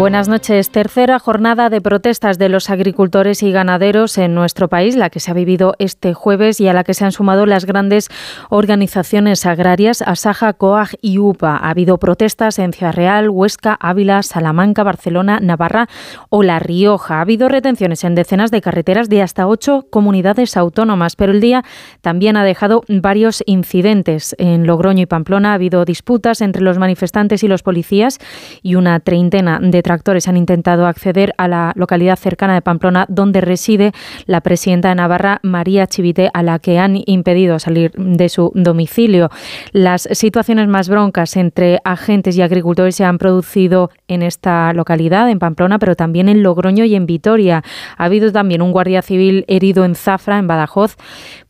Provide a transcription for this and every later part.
Buenas noches. Tercera jornada de protestas de los agricultores y ganaderos en nuestro país, la que se ha vivido este jueves y a la que se han sumado las grandes organizaciones agrarias Asaja, COAG y UPA. Ha habido protestas en Ciudad Real, Huesca, Ávila, Salamanca, Barcelona, Navarra o La Rioja. Ha habido retenciones en decenas de carreteras de hasta ocho comunidades autónomas, pero el día también ha dejado varios incidentes. En Logroño y Pamplona ha habido disputas entre los manifestantes y los policías y una treintena de tractores han intentado acceder a la localidad cercana de Pamplona, donde reside la presidenta de Navarra, María Chivite, a la que han impedido salir de su domicilio. Las situaciones más broncas entre agentes y agricultores se han producido en esta localidad, en Pamplona, pero también en Logroño y en Vitoria. Ha habido también un guardia civil herido en Zafra, en Badajoz,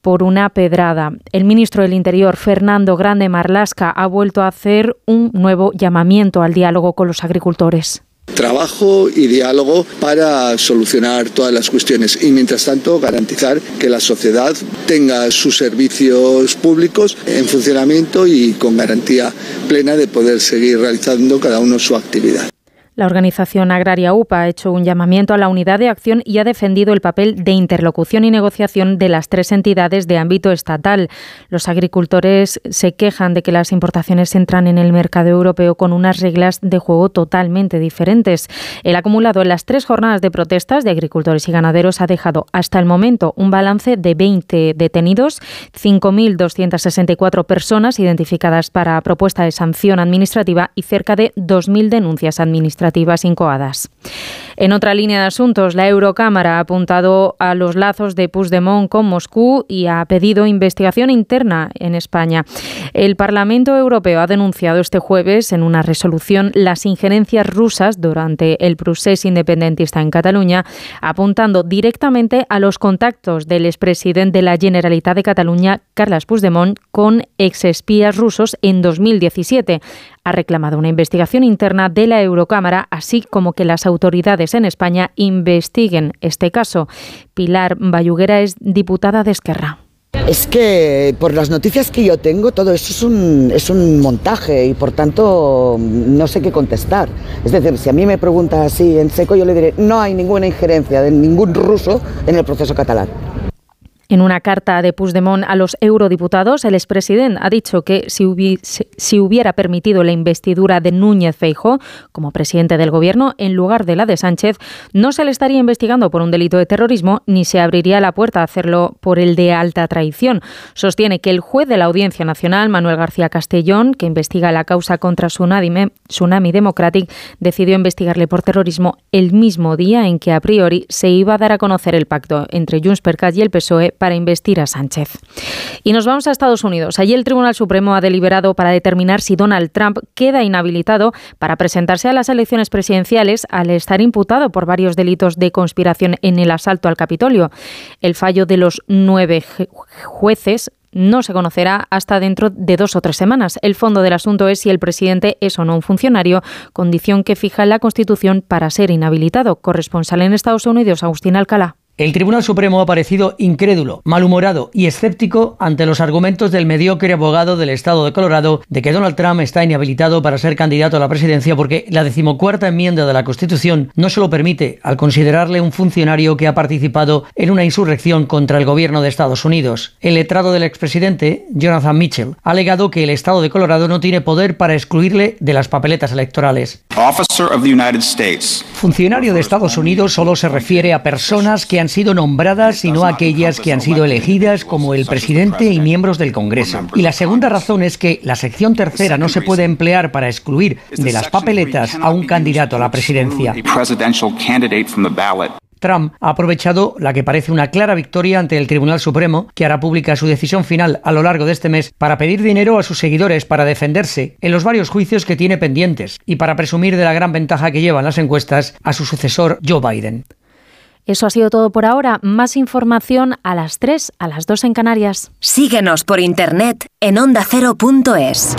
por una pedrada. El ministro del Interior, Fernando Grande Marlasca, ha vuelto a hacer un nuevo llamamiento al diálogo con los agricultores trabajo y diálogo para solucionar todas las cuestiones y mientras tanto garantizar que la sociedad tenga sus servicios públicos en funcionamiento y con garantía plena de poder seguir realizando cada uno su actividad. La organización agraria UPA ha hecho un llamamiento a la unidad de acción y ha defendido el papel de interlocución y negociación de las tres entidades de ámbito estatal. Los agricultores se quejan de que las importaciones entran en el mercado europeo con unas reglas de juego totalmente diferentes. El acumulado en las tres jornadas de protestas de agricultores y ganaderos ha dejado hasta el momento un balance de 20 detenidos, 5.264 personas identificadas para propuesta de sanción administrativa y cerca de 2.000 denuncias administrativas incoadas. En otra línea de asuntos, la Eurocámara ha apuntado a los lazos de Puigdemont con Moscú y ha pedido investigación interna en España. El Parlamento Europeo ha denunciado este jueves en una resolución las injerencias rusas durante el procés independentista en Cataluña, apuntando directamente a los contactos del expresidente de la Generalitat de Cataluña, Carles Puigdemont, con exespías rusos en 2017 ha reclamado una investigación interna de la Eurocámara, así como que las autoridades en España investiguen este caso. Pilar Bayuguera es diputada de Esquerra. Es que por las noticias que yo tengo, todo eso es un, es un montaje y por tanto no sé qué contestar. Es decir, si a mí me pregunta así en seco, yo le diré, no hay ninguna injerencia de ningún ruso en el proceso catalán. En una carta de Puigdemont a los eurodiputados, el expresidente ha dicho que si, hubiera permitido la investidura de Núñez Feijóo como presidente del gobierno en lugar de la de Sánchez, no se le estaría investigando por un delito de terrorismo ni se abriría la puerta a hacerlo por el de alta traición. Sostiene que el juez de la Audiencia Nacional, Manuel García Castellón, que investiga la causa contra Tsunami, Tsunami Democratic, decidió investigarle por terrorismo el mismo día en que a priori se iba a dar a conocer el pacto entre Junts per Cat y el PSOE para investir a Sánchez. Y nos vamos a Estados Unidos. Allí el Tribunal Supremo ha deliberado para determinar si Donald Trump queda inhabilitado para presentarse a las elecciones presidenciales al estar imputado por varios delitos de conspiración en el asalto al Capitolio. El fallo de los nueve jueces no se conocerá hasta dentro de dos o tres semanas. El fondo del asunto es si el presidente es o no un funcionario, condición que fija la Constitución para ser inhabilitado. Corresponsal en Estados Unidos, Agustín Alcalá. El Tribunal Supremo ha parecido incrédulo, malhumorado y escéptico ante los argumentos del mediocre abogado del Estado de Colorado de que Donald Trump está inhabilitado para ser candidato a la presidencia porque la decimocuarta enmienda de la Constitución no se lo permite al considerarle un funcionario que ha participado en una insurrección contra el gobierno de Estados Unidos. El letrado del expresidente, Jonathan Mitchell, ha alegado que el Estado de Colorado no tiene poder para excluirle de las papeletas electorales. Funcionario de Estados Unidos solo se refiere a personas que han sido nombradas, sino aquellas que han sido elegidas como el presidente y miembros del Congreso. Y la segunda razón es que la sección tercera no se puede emplear para excluir de las papeletas a un candidato a la presidencia. Trump ha aprovechado la que parece una clara victoria ante el Tribunal Supremo, que hará pública su decisión final a lo largo de este mes, para pedir dinero a sus seguidores para defenderse en los varios juicios que tiene pendientes y para presumir de la gran ventaja que llevan las encuestas a su sucesor Joe Biden. Eso ha sido todo por ahora. Más información a las 3, a las 2 en Canarias. Síguenos por internet en ondacero.es.